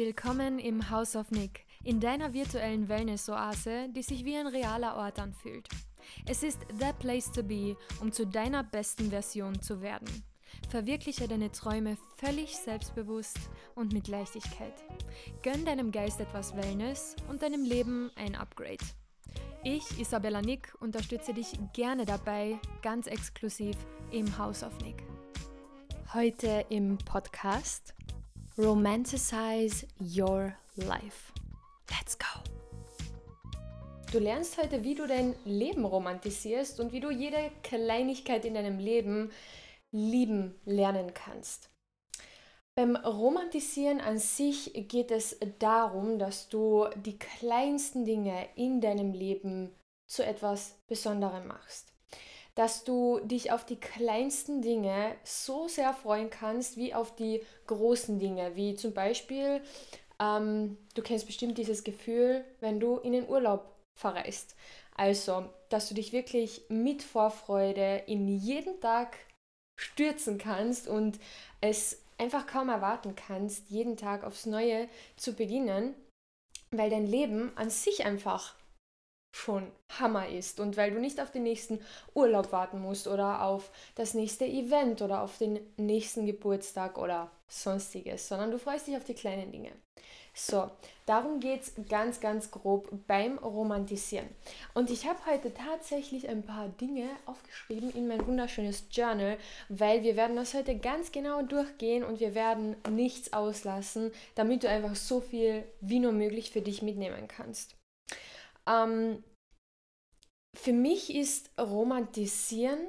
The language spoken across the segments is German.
Willkommen im House of Nick, in deiner virtuellen Wellness-Oase, die sich wie ein realer Ort anfühlt. Es ist the place to be, um zu deiner besten Version zu werden. Verwirkliche deine Träume völlig selbstbewusst und mit Leichtigkeit. Gönn deinem Geist etwas Wellness und deinem Leben ein Upgrade. Ich, Isabella Nick, unterstütze dich gerne dabei, ganz exklusiv im House of Nick. Heute im Podcast Romanticize Your Life. Let's go! Du lernst heute, wie du dein Leben romantisierst und wie du jede Kleinigkeit in deinem Leben lieben lernen kannst. Beim Romantisieren an sich geht es darum, dass du die kleinsten Dinge in deinem Leben zu etwas Besonderem machst. Dass du dich auf die kleinsten Dinge so sehr freuen kannst wie auf die großen Dinge, wie zum Beispiel, ähm, du kennst bestimmt dieses Gefühl, wenn du in den Urlaub verreist. Also, dass du dich wirklich mit Vorfreude in jeden Tag stürzen kannst und es einfach kaum erwarten kannst, jeden Tag aufs Neue zu beginnen, weil dein Leben an sich einfach schon Hammer ist und weil du nicht auf den nächsten Urlaub warten musst oder auf das nächste Event oder auf den nächsten Geburtstag oder sonstiges, sondern du freust dich auf die kleinen Dinge. So, darum geht es ganz, ganz grob beim Romantisieren. Und ich habe heute tatsächlich ein paar Dinge aufgeschrieben in mein wunderschönes Journal, weil wir werden das heute ganz genau durchgehen und wir werden nichts auslassen, damit du einfach so viel wie nur möglich für dich mitnehmen kannst. Ähm, für mich ist Romantisieren,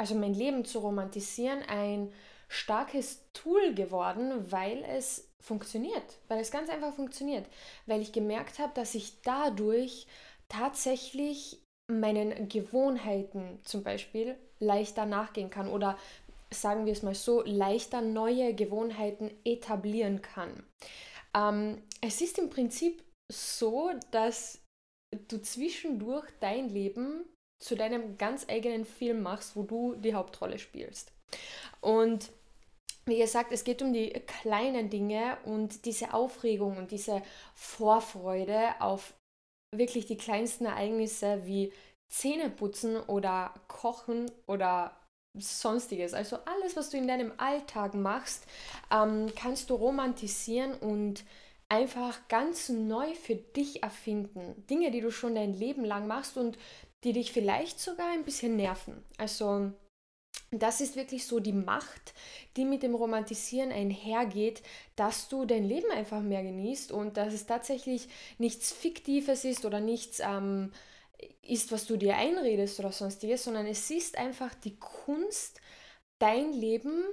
also mein Leben zu romantisieren, ein starkes Tool geworden, weil es funktioniert, weil es ganz einfach funktioniert, weil ich gemerkt habe, dass ich dadurch tatsächlich meinen Gewohnheiten zum Beispiel leichter nachgehen kann oder sagen wir es mal so, leichter neue Gewohnheiten etablieren kann. Ähm, es ist im Prinzip so, dass du zwischendurch dein Leben zu deinem ganz eigenen Film machst, wo du die Hauptrolle spielst. Und wie gesagt, es geht um die kleinen Dinge und diese Aufregung und diese Vorfreude auf wirklich die kleinsten Ereignisse wie Zähneputzen oder Kochen oder sonstiges. Also alles, was du in deinem Alltag machst, ähm, kannst du romantisieren und einfach ganz neu für dich erfinden. Dinge, die du schon dein Leben lang machst und die dich vielleicht sogar ein bisschen nerven. Also das ist wirklich so die Macht, die mit dem Romantisieren einhergeht, dass du dein Leben einfach mehr genießt und dass es tatsächlich nichts Fiktives ist oder nichts ähm, ist, was du dir einredest oder sonstiges, sondern es ist einfach die Kunst, dein Leben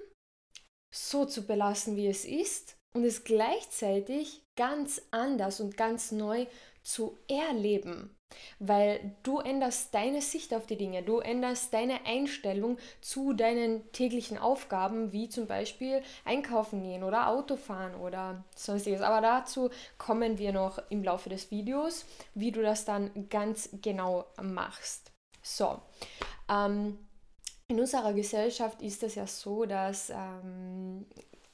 so zu belassen, wie es ist und es gleichzeitig ganz anders und ganz neu zu erleben. Weil du änderst deine Sicht auf die Dinge, du änderst deine Einstellung zu deinen täglichen Aufgaben, wie zum Beispiel einkaufen gehen oder Autofahren oder sonstiges. Aber dazu kommen wir noch im Laufe des Videos, wie du das dann ganz genau machst. So, ähm, in unserer Gesellschaft ist es ja so, dass ähm,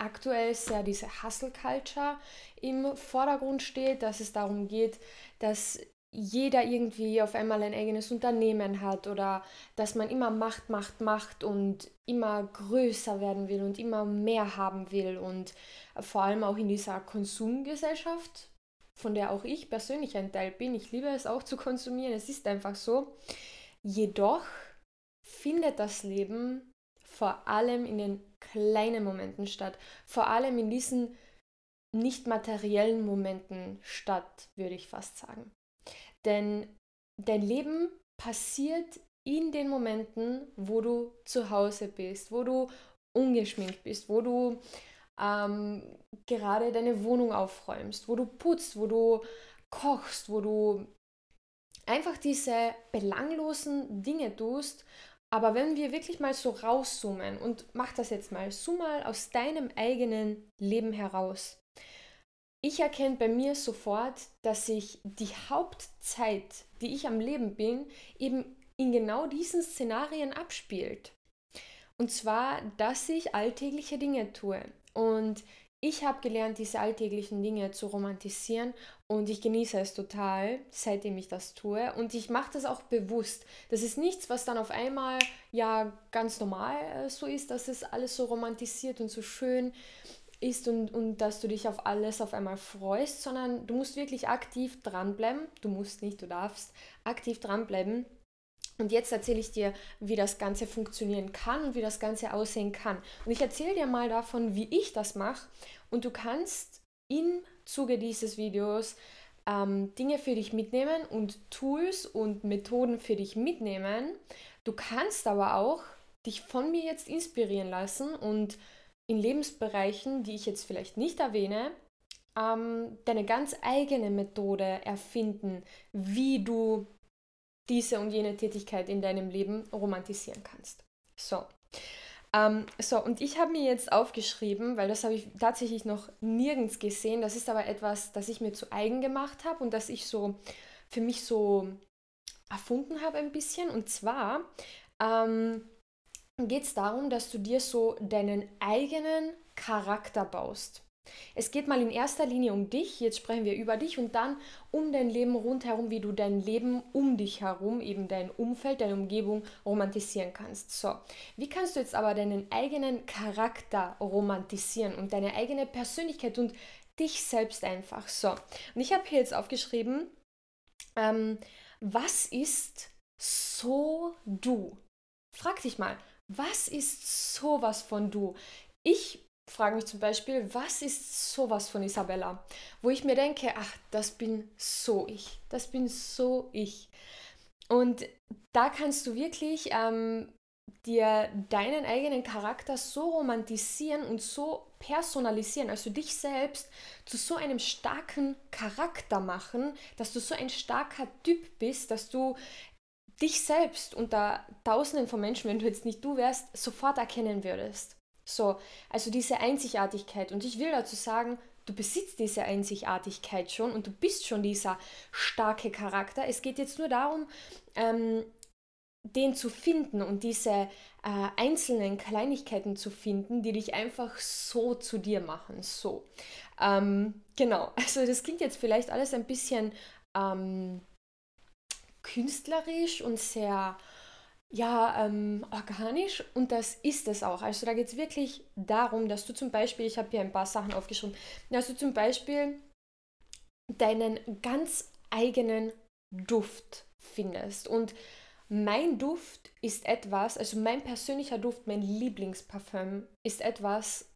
aktuell sehr diese Hustle Culture im Vordergrund steht, dass es darum geht, dass jeder irgendwie auf einmal ein eigenes Unternehmen hat oder dass man immer Macht, Macht, Macht und immer größer werden will und immer mehr haben will und vor allem auch in dieser Konsumgesellschaft, von der auch ich persönlich ein Teil bin. Ich liebe es auch zu konsumieren, es ist einfach so. Jedoch findet das Leben vor allem in den kleinen Momenten statt, vor allem in diesen nicht materiellen Momenten statt, würde ich fast sagen. Denn dein Leben passiert in den Momenten, wo du zu Hause bist, wo du ungeschminkt bist, wo du ähm, gerade deine Wohnung aufräumst, wo du putzt, wo du kochst, wo du einfach diese belanglosen Dinge tust, aber wenn wir wirklich mal so rauszoomen und mach das jetzt mal, zoom mal aus deinem eigenen Leben heraus. Ich erkenne bei mir sofort, dass sich die Hauptzeit, die ich am Leben bin, eben in genau diesen Szenarien abspielt. Und zwar, dass ich alltägliche Dinge tue. Und ich habe gelernt, diese alltäglichen Dinge zu romantisieren und ich genieße es total, seitdem ich das tue. Und ich mache das auch bewusst. Das ist nichts, was dann auf einmal ja ganz normal äh, so ist, dass es alles so romantisiert und so schön ist und, und dass du dich auf alles auf einmal freust, sondern du musst wirklich aktiv dranbleiben. Du musst nicht, du darfst aktiv dranbleiben und jetzt erzähle ich dir, wie das Ganze funktionieren kann und wie das Ganze aussehen kann. Und ich erzähle dir mal davon, wie ich das mache. Und du kannst im Zuge dieses Videos ähm, Dinge für dich mitnehmen und Tools und Methoden für dich mitnehmen. Du kannst aber auch dich von mir jetzt inspirieren lassen und in Lebensbereichen, die ich jetzt vielleicht nicht erwähne, ähm, deine ganz eigene Methode erfinden, wie du diese und jene Tätigkeit in deinem Leben romantisieren kannst. So. Ähm, so, und ich habe mir jetzt aufgeschrieben, weil das habe ich tatsächlich noch nirgends gesehen. Das ist aber etwas, das ich mir zu eigen gemacht habe und das ich so für mich so erfunden habe ein bisschen. Und zwar ähm, geht es darum, dass du dir so deinen eigenen Charakter baust. Es geht mal in erster Linie um dich, jetzt sprechen wir über dich und dann um dein Leben rundherum, wie du dein Leben um dich herum, eben dein Umfeld, deine Umgebung romantisieren kannst. So, wie kannst du jetzt aber deinen eigenen Charakter romantisieren und deine eigene Persönlichkeit und dich selbst einfach? So, und ich habe hier jetzt aufgeschrieben, ähm, was ist so du? Frag dich mal, was ist sowas von du? Ich frage mich zum Beispiel, was ist sowas von Isabella? Wo ich mir denke, ach, das bin so ich. Das bin so ich. Und da kannst du wirklich ähm, dir deinen eigenen Charakter so romantisieren und so personalisieren, also dich selbst zu so einem starken Charakter machen, dass du so ein starker Typ bist, dass du dich selbst unter Tausenden von Menschen, wenn du jetzt nicht du wärst, sofort erkennen würdest. So, also diese Einzigartigkeit. Und ich will dazu sagen, du besitzt diese Einzigartigkeit schon und du bist schon dieser starke Charakter. Es geht jetzt nur darum, ähm, den zu finden und diese äh, einzelnen Kleinigkeiten zu finden, die dich einfach so zu dir machen. So. Ähm, genau, also das klingt jetzt vielleicht alles ein bisschen ähm, künstlerisch und sehr ja, ähm, organisch und das ist es auch. Also da geht es wirklich darum, dass du zum Beispiel, ich habe hier ein paar Sachen aufgeschrieben, dass du zum Beispiel deinen ganz eigenen Duft findest. Und mein Duft ist etwas, also mein persönlicher Duft, mein Lieblingsparfüm ist etwas,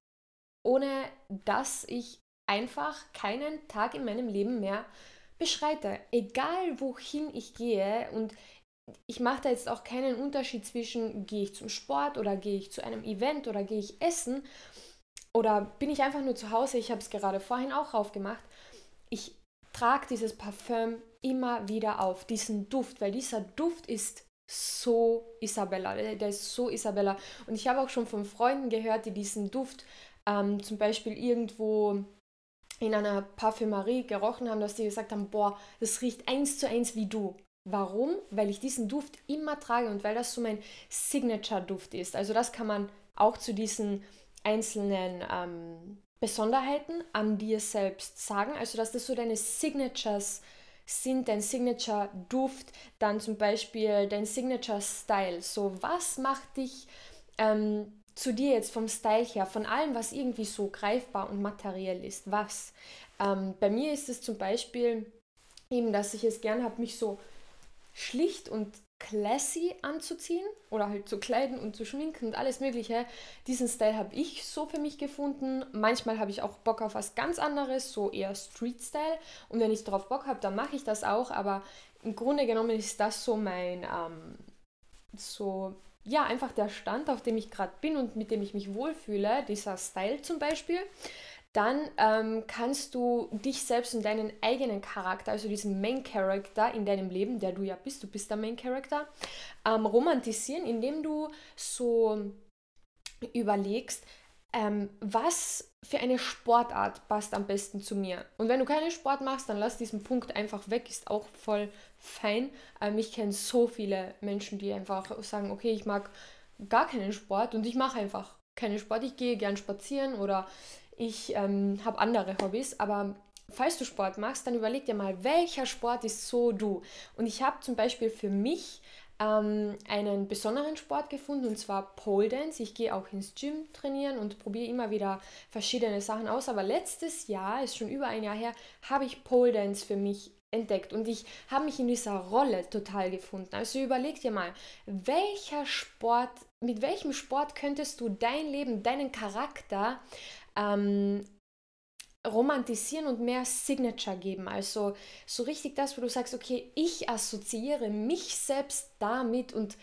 ohne dass ich einfach keinen Tag in meinem Leben mehr beschreite. Egal wohin ich gehe und ich mache da jetzt auch keinen Unterschied zwischen, gehe ich zum Sport oder gehe ich zu einem Event oder gehe ich essen oder bin ich einfach nur zu Hause. Ich habe es gerade vorhin auch aufgemacht. Ich trage dieses Parfüm immer wieder auf, diesen Duft, weil dieser Duft ist so Isabella, der ist so Isabella. Und ich habe auch schon von Freunden gehört, die diesen Duft ähm, zum Beispiel irgendwo in einer Parfümerie gerochen haben, dass die gesagt haben, boah, das riecht eins zu eins wie du. Warum? Weil ich diesen Duft immer trage und weil das so mein Signature-Duft ist. Also das kann man auch zu diesen einzelnen ähm, Besonderheiten an dir selbst sagen. Also dass das so deine Signatures sind, dein Signature-Duft, dann zum Beispiel dein Signature-Style. So was macht dich ähm, zu dir jetzt vom Style her, von allem, was irgendwie so greifbar und materiell ist? Was? Ähm, bei mir ist es zum Beispiel eben, dass ich es gern habe, mich so schlicht und classy anzuziehen oder halt zu kleiden und zu schminken und alles Mögliche. Diesen Style habe ich so für mich gefunden. Manchmal habe ich auch Bock auf was ganz anderes, so eher Street-Style. Und wenn ich darauf Bock habe, dann mache ich das auch. Aber im Grunde genommen ist das so mein, ähm, so, ja, einfach der Stand, auf dem ich gerade bin und mit dem ich mich wohlfühle. Dieser Style zum Beispiel dann ähm, kannst du dich selbst und deinen eigenen Charakter, also diesen Main Character in deinem Leben, der du ja bist, du bist der Main Character, ähm, romantisieren, indem du so überlegst, ähm, was für eine Sportart passt am besten zu mir. Und wenn du keinen Sport machst, dann lass diesen Punkt einfach weg, ist auch voll fein. Ähm, ich kenne so viele Menschen, die einfach sagen, okay, ich mag gar keinen Sport und ich mache einfach keinen Sport. Ich gehe gern spazieren oder ich ähm, habe andere Hobbys, aber falls du Sport machst, dann überleg dir mal, welcher Sport ist so du. Und ich habe zum Beispiel für mich ähm, einen besonderen Sport gefunden und zwar Pole Dance. Ich gehe auch ins Gym trainieren und probiere immer wieder verschiedene Sachen aus. Aber letztes Jahr, ist schon über ein Jahr her, habe ich Pole Dance für mich entdeckt und ich habe mich in dieser Rolle total gefunden. Also überleg dir mal, welcher Sport, mit welchem Sport könntest du dein Leben, deinen Charakter ähm, romantisieren und mehr Signature geben. Also so richtig das, wo du sagst, okay, ich assoziiere mich selbst damit und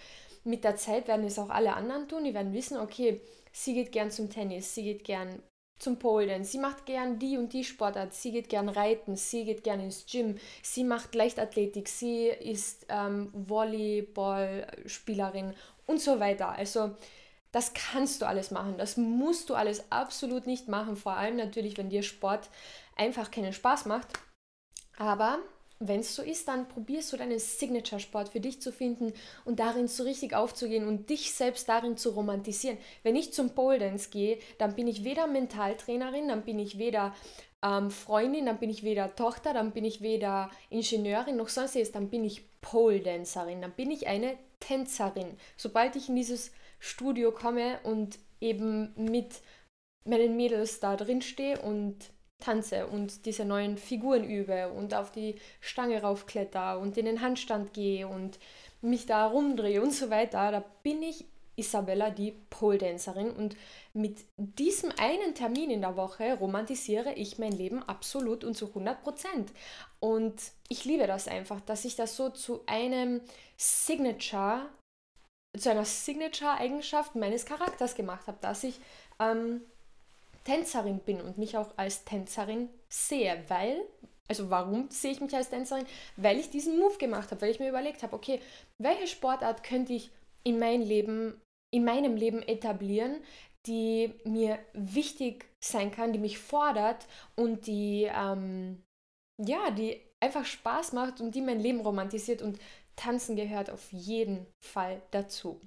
mit der Zeit werden es auch alle anderen tun. Die werden wissen, okay, sie geht gern zum Tennis, sie geht gern zum Pole sie macht gern die und die Sportart, sie geht gern reiten, sie geht gern ins Gym, sie macht Leichtathletik, sie ist ähm, Volleyballspielerin und so weiter. Also das kannst du alles machen. Das musst du alles absolut nicht machen. Vor allem natürlich, wenn dir Sport einfach keinen Spaß macht. Aber wenn es so ist, dann probierst du deinen Signature-Sport für dich zu finden und darin so richtig aufzugehen und dich selbst darin zu romantisieren. Wenn ich zum Pole Dance gehe, dann bin ich weder Mentaltrainerin, dann bin ich weder ähm, Freundin, dann bin ich weder Tochter, dann bin ich weder Ingenieurin noch sonst was, dann bin ich Pole Dancerin, dann bin ich eine Tänzerin. Sobald ich in dieses Studio komme und eben mit meinen Mädels da drin stehe und tanze und diese neuen Figuren übe und auf die Stange raufkletter und in den Handstand gehe und mich da rumdrehe und so weiter, da bin ich Isabella, die Pole Dancerin und mit diesem einen Termin in der Woche romantisiere ich mein Leben absolut und zu 100 Prozent. Und ich liebe das einfach, dass ich das so zu einem Signature zu einer Signature-Eigenschaft meines Charakters gemacht habe, dass ich ähm, Tänzerin bin und mich auch als Tänzerin sehe, weil, also warum sehe ich mich als Tänzerin? Weil ich diesen Move gemacht habe, weil ich mir überlegt habe, okay, welche Sportart könnte ich in mein Leben, in meinem Leben etablieren, die mir wichtig sein kann, die mich fordert und die, ähm, ja, die einfach Spaß macht und die mein Leben romantisiert und Tanzen gehört auf jeden Fall dazu.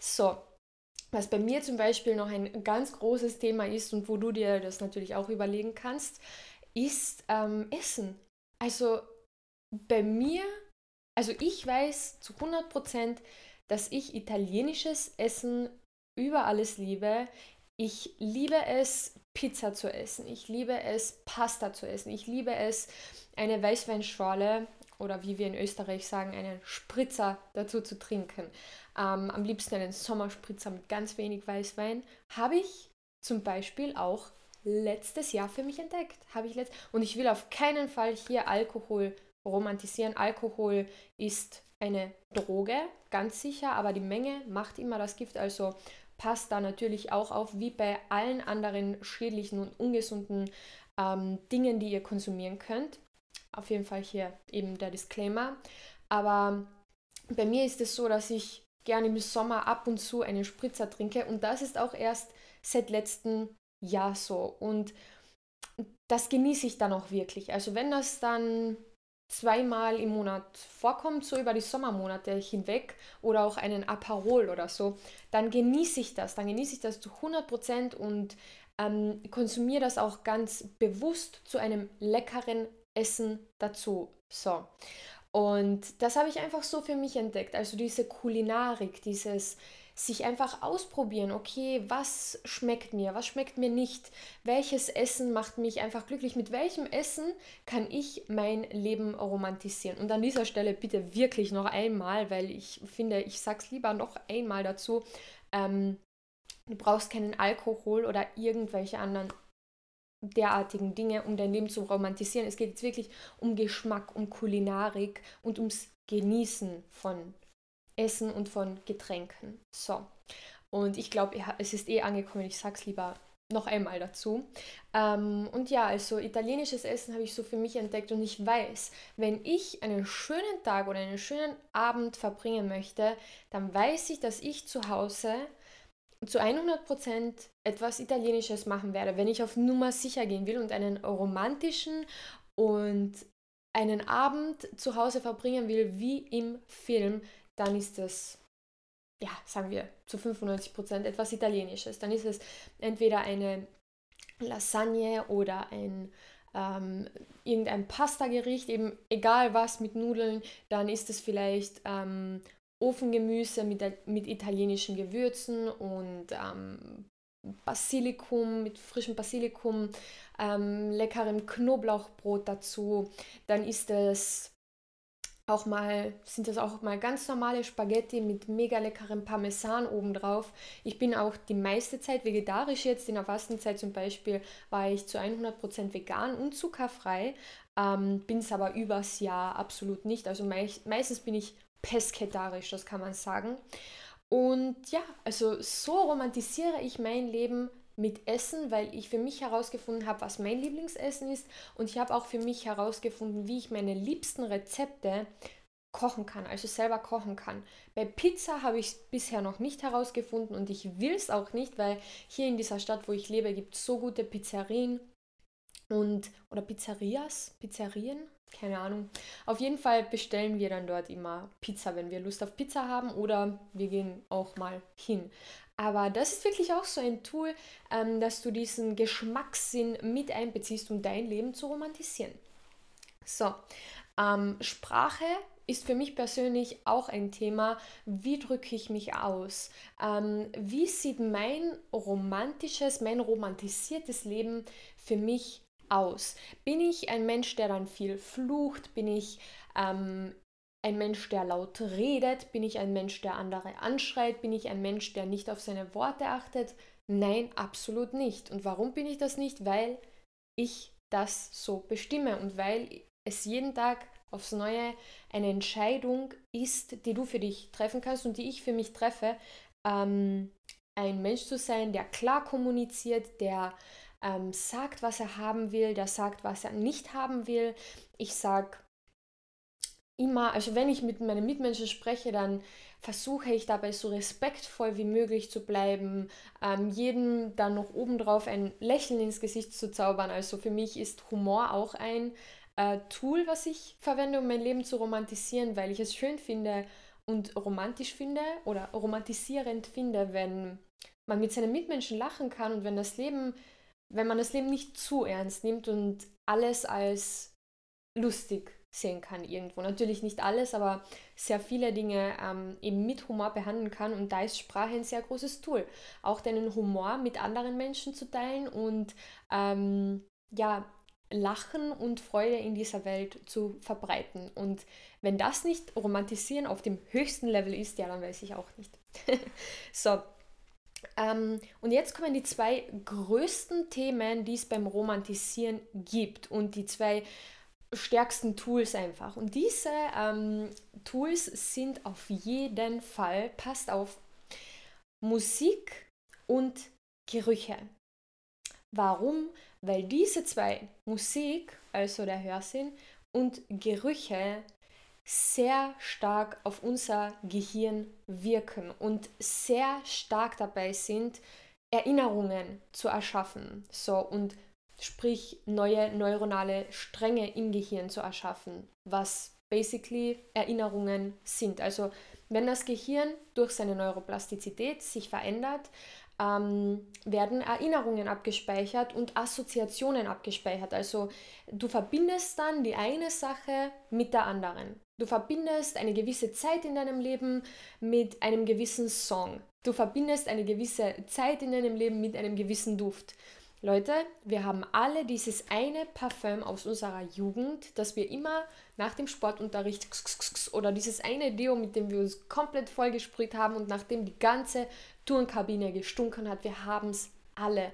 So, was bei mir zum Beispiel noch ein ganz großes Thema ist und wo du dir das natürlich auch überlegen kannst, ist ähm, Essen. Also bei mir, also ich weiß zu 100 Prozent, dass ich italienisches Essen über alles liebe. Ich liebe es, Pizza zu essen. Ich liebe es, Pasta zu essen. Ich liebe es, eine Weißweinschorle oder wie wir in Österreich sagen, einen Spritzer dazu zu trinken. Ähm, am liebsten einen Sommerspritzer mit ganz wenig Weißwein. Habe ich zum Beispiel auch letztes Jahr für mich entdeckt. Habe ich letzt und ich will auf keinen Fall hier Alkohol romantisieren. Alkohol ist eine Droge, ganz sicher, aber die Menge macht immer das Gift. Also passt da natürlich auch auf, wie bei allen anderen schädlichen und ungesunden ähm, Dingen, die ihr konsumieren könnt. Auf jeden Fall hier eben der Disclaimer. Aber bei mir ist es so, dass ich gerne im Sommer ab und zu einen Spritzer trinke und das ist auch erst seit letztem Jahr so. Und das genieße ich dann auch wirklich. Also wenn das dann zweimal im Monat vorkommt, so über die Sommermonate hinweg oder auch einen Aperol oder so, dann genieße ich das. Dann genieße ich das zu 100% und ähm, konsumiere das auch ganz bewusst zu einem leckeren Essen dazu. So. Und das habe ich einfach so für mich entdeckt. Also diese Kulinarik, dieses sich einfach ausprobieren, okay, was schmeckt mir, was schmeckt mir nicht, welches Essen macht mich einfach glücklich, mit welchem Essen kann ich mein Leben romantisieren. Und an dieser Stelle bitte wirklich noch einmal, weil ich finde, ich sag's lieber noch einmal dazu, ähm, du brauchst keinen Alkohol oder irgendwelche anderen derartigen Dinge, um dein Leben zu romantisieren. Es geht jetzt wirklich um Geschmack, um Kulinarik und ums Genießen von Essen und von Getränken. So. Und ich glaube, es ist eh angekommen, ich sag's lieber noch einmal dazu. Ähm, und ja, also italienisches Essen habe ich so für mich entdeckt und ich weiß, wenn ich einen schönen Tag oder einen schönen Abend verbringen möchte, dann weiß ich, dass ich zu Hause zu 100% etwas Italienisches machen werde, wenn ich auf Nummer sicher gehen will und einen romantischen und einen Abend zu Hause verbringen will, wie im Film, dann ist das, ja, sagen wir, zu 95% etwas Italienisches. Dann ist es entweder eine Lasagne oder ein ähm, irgendein Pastagericht, eben egal was mit Nudeln, dann ist es vielleicht ähm, Ofengemüse mit, mit italienischen Gewürzen und ähm, Basilikum, mit frischem Basilikum, ähm, leckerem Knoblauchbrot dazu. Dann ist es auch mal, sind das auch mal ganz normale Spaghetti mit mega leckerem Parmesan obendrauf. Ich bin auch die meiste Zeit vegetarisch jetzt. In der Fastenzeit zum Beispiel war ich zu 100% vegan und zuckerfrei. Ähm, bin es aber übers Jahr absolut nicht. Also mei meistens bin ich pesketarisch, das kann man sagen. Und ja, also so romantisiere ich mein Leben mit Essen, weil ich für mich herausgefunden habe, was mein Lieblingsessen ist und ich habe auch für mich herausgefunden, wie ich meine liebsten Rezepte kochen kann, also selber kochen kann. Bei Pizza habe ich es bisher noch nicht herausgefunden und ich will es auch nicht, weil hier in dieser Stadt, wo ich lebe, gibt es so gute Pizzerien und oder Pizzerias, Pizzerien, keine Ahnung. Auf jeden Fall bestellen wir dann dort immer Pizza, wenn wir Lust auf Pizza haben oder wir gehen auch mal hin. Aber das ist wirklich auch so ein Tool, ähm, dass du diesen Geschmackssinn mit einbeziehst, um dein Leben zu romantisieren. So, ähm, Sprache ist für mich persönlich auch ein Thema. Wie drücke ich mich aus? Ähm, wie sieht mein romantisches, mein romantisiertes Leben für mich aus? Bin ich ein Mensch, der dann viel flucht? Bin ich ähm, ein Mensch, der laut redet? Bin ich ein Mensch, der andere anschreit? Bin ich ein Mensch, der nicht auf seine Worte achtet? Nein, absolut nicht. Und warum bin ich das nicht? Weil ich das so bestimme und weil es jeden Tag aufs Neue eine Entscheidung ist, die du für dich treffen kannst und die ich für mich treffe, ähm, ein Mensch zu sein, der klar kommuniziert, der ähm, sagt, was er haben will, der sagt, was er nicht haben will. Ich sage immer, also wenn ich mit meinen Mitmenschen spreche, dann versuche ich dabei so respektvoll wie möglich zu bleiben, ähm, jedem dann noch obendrauf ein Lächeln ins Gesicht zu zaubern. Also für mich ist Humor auch ein äh, Tool, was ich verwende, um mein Leben zu romantisieren, weil ich es schön finde und romantisch finde oder romantisierend finde, wenn man mit seinen Mitmenschen lachen kann und wenn das Leben, wenn man das Leben nicht zu ernst nimmt und alles als lustig sehen kann irgendwo. Natürlich nicht alles, aber sehr viele Dinge ähm, eben mit Humor behandeln kann und da ist Sprache ein sehr großes Tool. Auch deinen Humor mit anderen Menschen zu teilen und ähm, ja, Lachen und Freude in dieser Welt zu verbreiten. Und wenn das nicht romantisieren auf dem höchsten Level ist, ja, dann weiß ich auch nicht. so. Ähm, und jetzt kommen die zwei größten Themen, die es beim Romantisieren gibt. Und die zwei stärksten Tools einfach. Und diese ähm, Tools sind auf jeden Fall, passt auf, Musik und Gerüche. Warum? Weil diese zwei, Musik, also der Hörsinn, und Gerüche sehr stark auf unser Gehirn wirken und sehr stark dabei sind, Erinnerungen zu erschaffen. So und sprich neue neuronale Stränge im Gehirn zu erschaffen, was basically Erinnerungen sind. Also wenn das Gehirn durch seine Neuroplastizität sich verändert, ähm, werden Erinnerungen abgespeichert und Assoziationen abgespeichert. Also du verbindest dann die eine Sache mit der anderen. Du verbindest eine gewisse Zeit in deinem Leben mit einem gewissen Song. Du verbindest eine gewisse Zeit in deinem Leben mit einem gewissen Duft. Leute, wir haben alle dieses eine Parfüm aus unserer Jugend, das wir immer nach dem Sportunterricht oder dieses eine Deo, mit dem wir uns komplett vollgesprüht haben und nachdem die ganze Turnkabine gestunken hat. Wir haben es alle.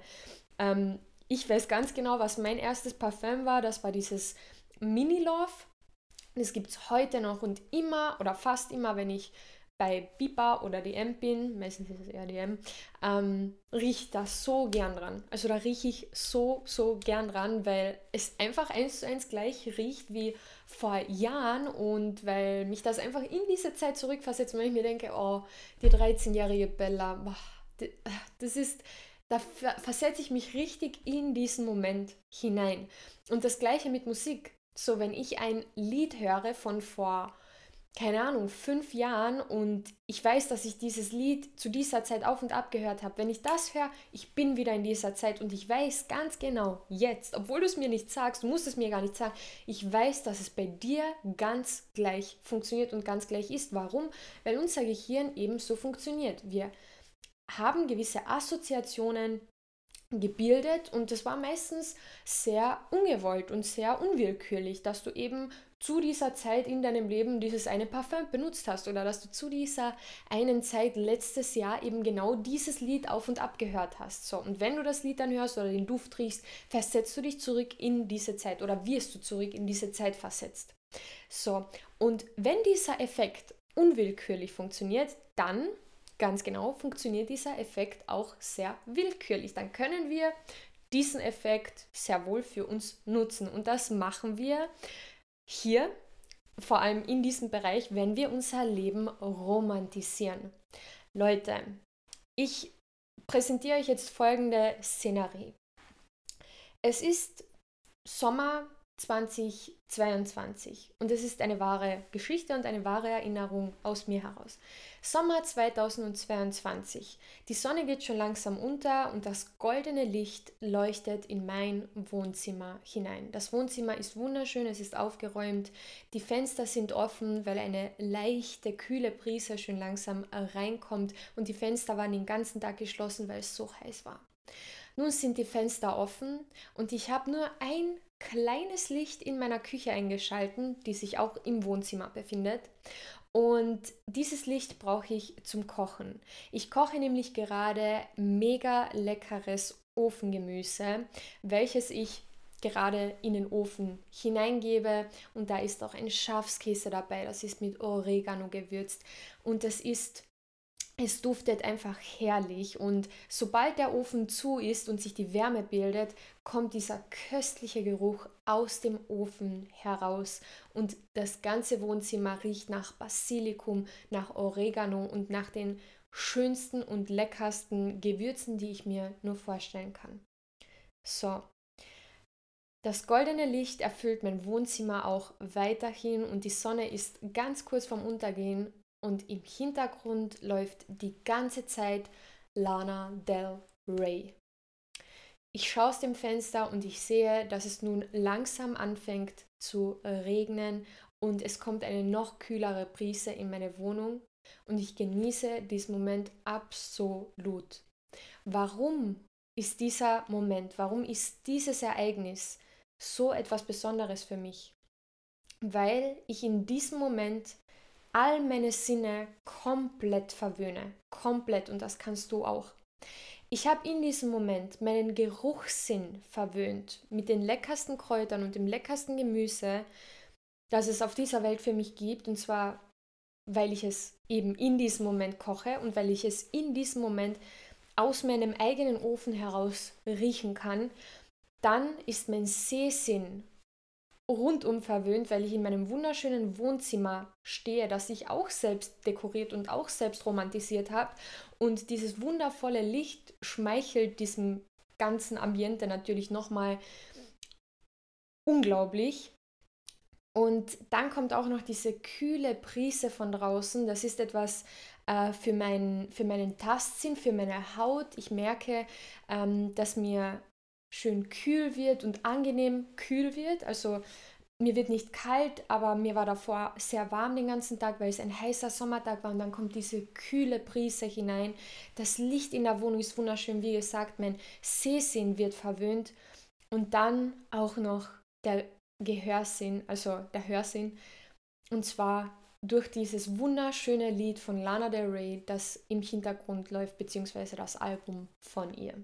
Ähm, ich weiß ganz genau, was mein erstes Parfüm war. Das war dieses Mini Love. Das gibt es heute noch und immer oder fast immer, wenn ich bei Bipa oder DM bin, meistens ist es eher DM, ähm, rieche da so gern dran. Also da rieche ich so, so gern dran, weil es einfach eins zu eins gleich riecht wie vor Jahren und weil mich das einfach in diese Zeit zurückversetzt, wenn ich mir denke, oh, die 13-jährige Bella, das ist, da versetze ich mich richtig in diesen Moment hinein. Und das gleiche mit Musik. So, wenn ich ein Lied höre von vor keine Ahnung, fünf Jahren und ich weiß, dass ich dieses Lied zu dieser Zeit auf und ab gehört habe. Wenn ich das höre, ich bin wieder in dieser Zeit und ich weiß ganz genau jetzt, obwohl du es mir nicht sagst, du musst es mir gar nicht sagen, ich weiß, dass es bei dir ganz gleich funktioniert und ganz gleich ist. Warum? Weil unser Gehirn eben so funktioniert. Wir haben gewisse Assoziationen gebildet und das war meistens sehr ungewollt und sehr unwillkürlich, dass du eben zu dieser Zeit in deinem Leben dieses eine Parfum benutzt hast oder dass du zu dieser einen Zeit letztes Jahr eben genau dieses Lied auf und ab gehört hast. So, und wenn du das Lied dann hörst oder den Duft riechst, versetzt du dich zurück in diese Zeit oder wirst du zurück in diese Zeit versetzt. So, und wenn dieser Effekt unwillkürlich funktioniert, dann ganz genau funktioniert dieser Effekt auch sehr willkürlich. Dann können wir diesen Effekt sehr wohl für uns nutzen und das machen wir hier, vor allem in diesem Bereich, wenn wir unser Leben romantisieren. Leute, ich präsentiere euch jetzt folgende Szenerie. Es ist Sommer 2022 und es ist eine wahre Geschichte und eine wahre Erinnerung aus mir heraus. Sommer 2022. Die Sonne geht schon langsam unter und das goldene Licht leuchtet in mein Wohnzimmer hinein. Das Wohnzimmer ist wunderschön, es ist aufgeräumt, die Fenster sind offen, weil eine leichte, kühle Brise schon langsam reinkommt und die Fenster waren den ganzen Tag geschlossen, weil es so heiß war. Nun sind die Fenster offen und ich habe nur ein kleines Licht in meiner Küche eingeschalten, die sich auch im Wohnzimmer befindet. Und dieses Licht brauche ich zum Kochen. Ich koche nämlich gerade mega leckeres Ofengemüse, welches ich gerade in den Ofen hineingebe und da ist auch ein Schafskäse dabei, das ist mit Oregano gewürzt und es ist es duftet einfach herrlich und sobald der Ofen zu ist und sich die Wärme bildet, kommt dieser köstliche Geruch aus dem Ofen heraus und das ganze Wohnzimmer riecht nach Basilikum, nach Oregano und nach den schönsten und leckersten Gewürzen, die ich mir nur vorstellen kann. So. Das goldene Licht erfüllt mein Wohnzimmer auch weiterhin und die Sonne ist ganz kurz vorm Untergehen und im Hintergrund läuft die ganze Zeit Lana Del Rey. Ich schaue aus dem Fenster und ich sehe, dass es nun langsam anfängt zu regnen und es kommt eine noch kühlere Brise in meine Wohnung und ich genieße diesen Moment absolut. Warum ist dieser Moment, warum ist dieses Ereignis so etwas Besonderes für mich? Weil ich in diesem Moment all meine Sinne komplett verwöhne. Komplett und das kannst du auch. Ich habe in diesem Moment meinen Geruchssinn verwöhnt mit den leckersten Kräutern und dem leckersten Gemüse, das es auf dieser Welt für mich gibt. Und zwar, weil ich es eben in diesem Moment koche und weil ich es in diesem Moment aus meinem eigenen Ofen heraus riechen kann. Dann ist mein Sehsinn rundum verwöhnt, weil ich in meinem wunderschönen Wohnzimmer stehe, das ich auch selbst dekoriert und auch selbst romantisiert habe. Und dieses wundervolle Licht schmeichelt diesem ganzen Ambiente natürlich nochmal unglaublich. Und dann kommt auch noch diese kühle Prise von draußen. Das ist etwas äh, für, mein, für meinen Tastsinn, für meine Haut. Ich merke, ähm, dass mir schön kühl wird und angenehm kühl wird. Also mir wird nicht kalt, aber mir war davor sehr warm den ganzen Tag, weil es ein heißer Sommertag war und dann kommt diese kühle Brise hinein. Das Licht in der Wohnung ist wunderschön, wie gesagt, mein Sehsinn wird verwöhnt und dann auch noch der Gehörsinn, also der Hörsinn und zwar durch dieses wunderschöne Lied von Lana Del Rey, das im Hintergrund läuft, beziehungsweise das Album von ihr.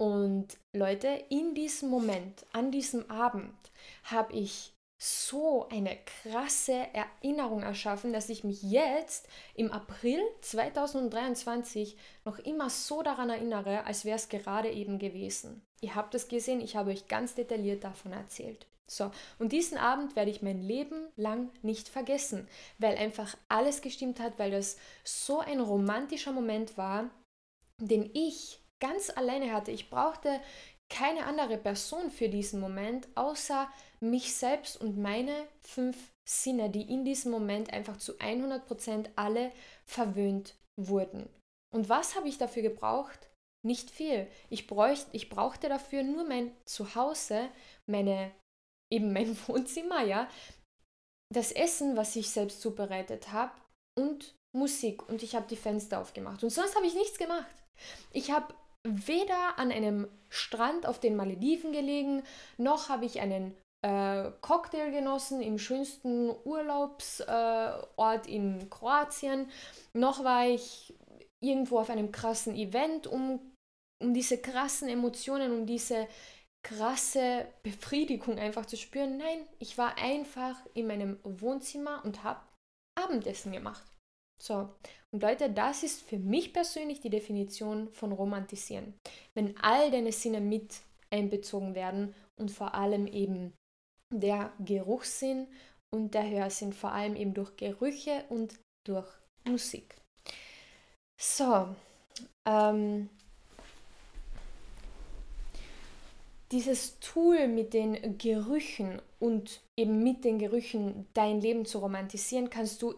Und Leute, in diesem Moment, an diesem Abend, habe ich so eine krasse Erinnerung erschaffen, dass ich mich jetzt im April 2023 noch immer so daran erinnere, als wäre es gerade eben gewesen. Ihr habt es gesehen, ich habe euch ganz detailliert davon erzählt. So, und diesen Abend werde ich mein Leben lang nicht vergessen, weil einfach alles gestimmt hat, weil das so ein romantischer Moment war, den ich ganz alleine hatte. Ich brauchte keine andere Person für diesen Moment, außer mich selbst und meine fünf Sinne, die in diesem Moment einfach zu 100% alle verwöhnt wurden. Und was habe ich dafür gebraucht? Nicht viel. Ich, bräuchte, ich brauchte dafür nur mein Zuhause, meine, eben mein Wohnzimmer, ja, das Essen, was ich selbst zubereitet habe und Musik und ich habe die Fenster aufgemacht. Und sonst habe ich nichts gemacht. Ich habe weder an einem Strand auf den Malediven gelegen, noch habe ich einen äh, Cocktail genossen im schönsten Urlaubsort äh, in Kroatien, noch war ich irgendwo auf einem krassen Event, um, um diese krassen Emotionen, um diese krasse Befriedigung einfach zu spüren. Nein, ich war einfach in meinem Wohnzimmer und habe Abendessen gemacht. So, und Leute, das ist für mich persönlich die Definition von Romantisieren. Wenn all deine Sinne mit einbezogen werden und vor allem eben der Geruchssinn und der Hörsinn, vor allem eben durch Gerüche und durch Musik. So, ähm, dieses Tool mit den Gerüchen und eben mit den Gerüchen dein Leben zu romantisieren, kannst du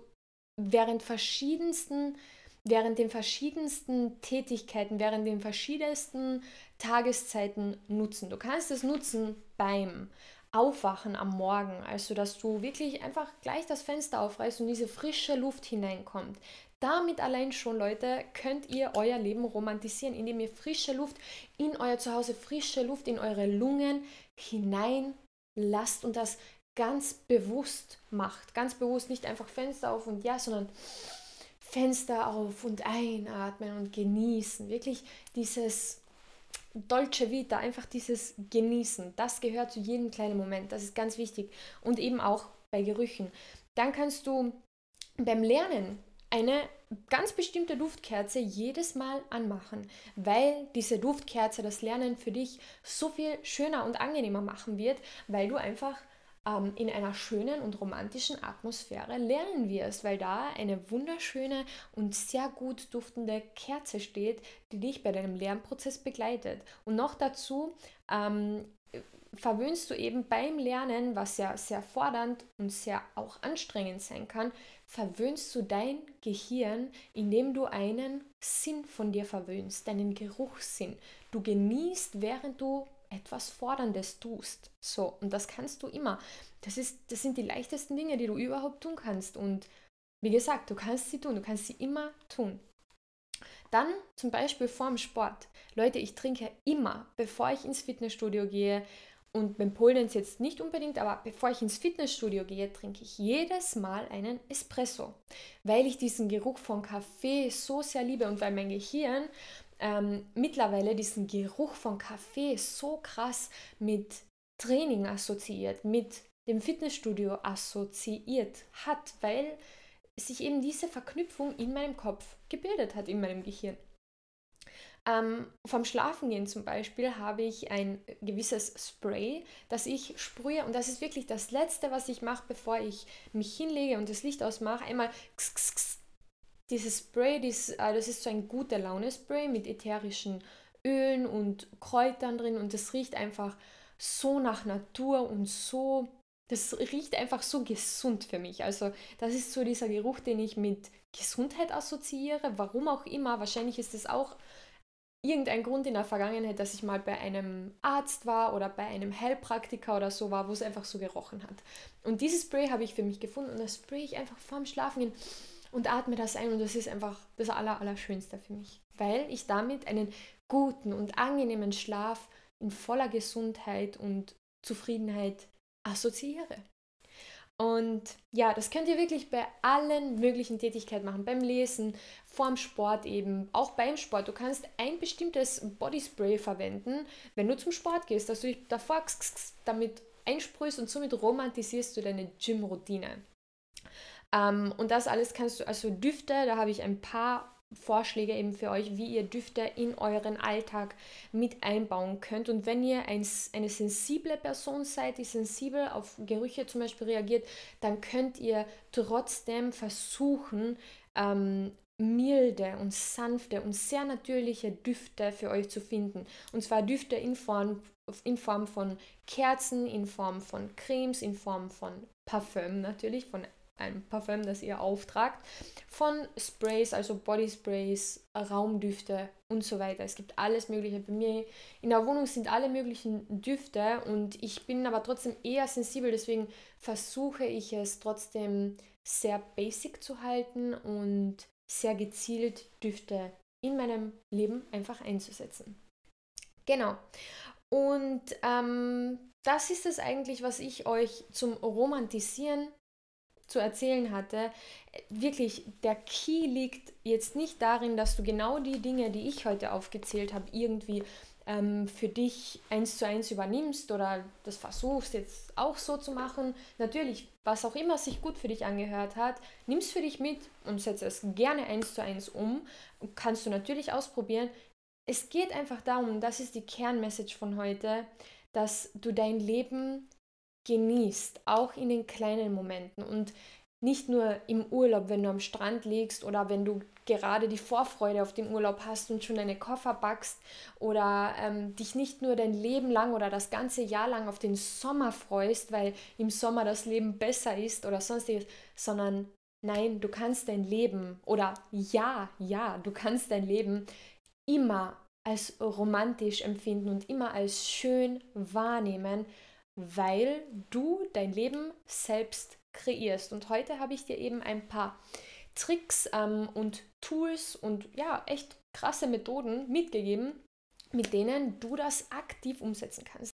während verschiedensten, während den verschiedensten Tätigkeiten, während den verschiedensten Tageszeiten nutzen. Du kannst es nutzen beim Aufwachen am Morgen, also dass du wirklich einfach gleich das Fenster aufreißt und diese frische Luft hineinkommt. Damit allein schon, Leute, könnt ihr euer Leben romantisieren, indem ihr frische Luft in euer Zuhause, frische Luft in eure Lungen hinein lasst und das ganz bewusst macht. Ganz bewusst nicht einfach Fenster auf und ja, sondern Fenster auf und einatmen und genießen. Wirklich dieses Dolce Vita, einfach dieses Genießen. Das gehört zu jedem kleinen Moment. Das ist ganz wichtig. Und eben auch bei Gerüchen. Dann kannst du beim Lernen eine ganz bestimmte Duftkerze jedes Mal anmachen, weil diese Duftkerze das Lernen für dich so viel schöner und angenehmer machen wird, weil du einfach ähm, in einer schönen und romantischen Atmosphäre lernen wirst, weil da eine wunderschöne und sehr gut duftende Kerze steht, die dich bei deinem Lernprozess begleitet. Und noch dazu ähm, verwöhnst du eben beim Lernen, was ja sehr fordernd und sehr auch anstrengend sein kann, verwöhnst du dein Gehirn, indem du einen Sinn von dir verwöhnst, deinen Geruchssinn. Du genießt, während du etwas Forderndes tust. So, und das kannst du immer. Das, ist, das sind die leichtesten Dinge, die du überhaupt tun kannst. Und wie gesagt, du kannst sie tun, du kannst sie immer tun. Dann zum Beispiel vorm Sport. Leute, ich trinke immer, bevor ich ins Fitnessstudio gehe, und beim Polen jetzt nicht unbedingt, aber bevor ich ins Fitnessstudio gehe, trinke ich jedes Mal einen Espresso, weil ich diesen Geruch von Kaffee so sehr liebe und weil mein Gehirn ähm, mittlerweile diesen Geruch von Kaffee so krass mit Training assoziiert, mit dem Fitnessstudio assoziiert hat, weil sich eben diese Verknüpfung in meinem Kopf gebildet hat, in meinem Gehirn. Ähm, vom Schlafengehen zum Beispiel habe ich ein gewisses Spray, das ich sprühe und das ist wirklich das Letzte, was ich mache, bevor ich mich hinlege und das Licht ausmache. Einmal kss, kss. Dieses Spray, dies, äh, das ist so ein guter Laune-Spray mit ätherischen Ölen und Kräutern drin und das riecht einfach so nach Natur und so das riecht einfach so gesund für mich. Also das ist so dieser Geruch, den ich mit Gesundheit assoziiere. Warum auch immer. Wahrscheinlich ist es auch irgendein Grund in der Vergangenheit, dass ich mal bei einem Arzt war oder bei einem Heilpraktiker oder so war, wo es einfach so gerochen hat. Und dieses Spray habe ich für mich gefunden und das spray ich einfach vorm Schlafen und atme das ein und das ist einfach das Aller, Allerschönste für mich, weil ich damit einen guten und angenehmen Schlaf in voller Gesundheit und Zufriedenheit assoziiere. Und ja, das könnt ihr wirklich bei allen möglichen Tätigkeiten machen. Beim Lesen, vorm Sport eben, auch beim Sport. Du kannst ein bestimmtes Bodyspray verwenden, wenn du zum Sport gehst, dass du dich davor damit einsprühst und somit romantisierst du deine Gym-Routine. Ähm, und das alles kannst du, also Düfte, da habe ich ein paar Vorschläge eben für euch, wie ihr Düfte in euren Alltag mit einbauen könnt. Und wenn ihr ein, eine sensible Person seid, die sensibel auf Gerüche zum Beispiel reagiert, dann könnt ihr trotzdem versuchen, ähm, milde und sanfte und sehr natürliche Düfte für euch zu finden. Und zwar Düfte in Form, in Form von Kerzen, in Form von Cremes, in Form von Parfüm natürlich, von einem Parfüm, das ihr auftragt, von Sprays, also Bodysprays, Raumdüfte und so weiter. Es gibt alles Mögliche. Bei mir in der Wohnung sind alle möglichen Düfte und ich bin aber trotzdem eher sensibel, deswegen versuche ich es trotzdem sehr basic zu halten und sehr gezielt Düfte in meinem Leben einfach einzusetzen. Genau. Und ähm, das ist es eigentlich, was ich euch zum Romantisieren zu erzählen hatte. Wirklich, der Key liegt jetzt nicht darin, dass du genau die Dinge, die ich heute aufgezählt habe, irgendwie ähm, für dich eins zu eins übernimmst oder das versuchst jetzt auch so zu machen. Natürlich, was auch immer sich gut für dich angehört hat, nimm es für dich mit und setze es gerne eins zu eins um. Kannst du natürlich ausprobieren. Es geht einfach darum, das ist die Kernmessage von heute, dass du dein Leben genießt, auch in den kleinen Momenten und nicht nur im Urlaub, wenn du am Strand liegst oder wenn du gerade die Vorfreude auf den Urlaub hast und schon deine Koffer backst oder ähm, dich nicht nur dein Leben lang oder das ganze Jahr lang auf den Sommer freust, weil im Sommer das Leben besser ist oder sonstiges, sondern nein, du kannst dein Leben oder ja, ja, du kannst dein Leben immer als romantisch empfinden und immer als schön wahrnehmen, weil du dein Leben selbst kreierst. Und heute habe ich dir eben ein paar Tricks ähm, und Tools und ja, echt krasse Methoden mitgegeben, mit denen du das aktiv umsetzen kannst.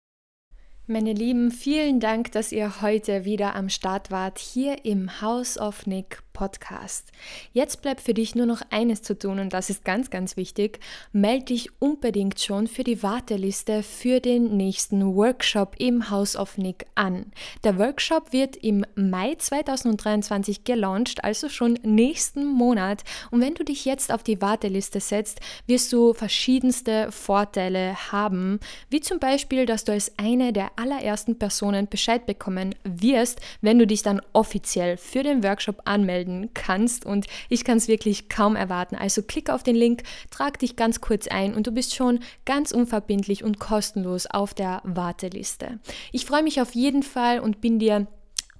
Meine Lieben, vielen Dank, dass ihr heute wieder am Start wart, hier im House of Nick Podcast. Jetzt bleibt für dich nur noch eines zu tun und das ist ganz, ganz wichtig. Melde dich unbedingt schon für die Warteliste für den nächsten Workshop im House of Nick an. Der Workshop wird im Mai 2023 gelauncht, also schon nächsten Monat. Und wenn du dich jetzt auf die Warteliste setzt, wirst du verschiedenste Vorteile haben, wie zum Beispiel, dass du als eine der allerersten Personen Bescheid bekommen wirst, wenn du dich dann offiziell für den Workshop anmelden kannst. Und ich kann es wirklich kaum erwarten. Also klick auf den Link, trag dich ganz kurz ein und du bist schon ganz unverbindlich und kostenlos auf der Warteliste. Ich freue mich auf jeden Fall und bin dir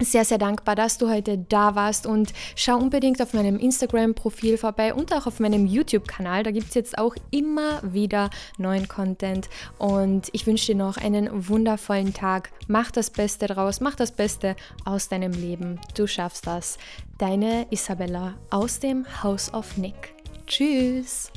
sehr, sehr dankbar, dass du heute da warst und schau unbedingt auf meinem Instagram-Profil vorbei und auch auf meinem YouTube-Kanal. Da gibt es jetzt auch immer wieder neuen Content und ich wünsche dir noch einen wundervollen Tag. Mach das Beste draus, mach das Beste aus deinem Leben. Du schaffst das. Deine Isabella aus dem House of Nick. Tschüss!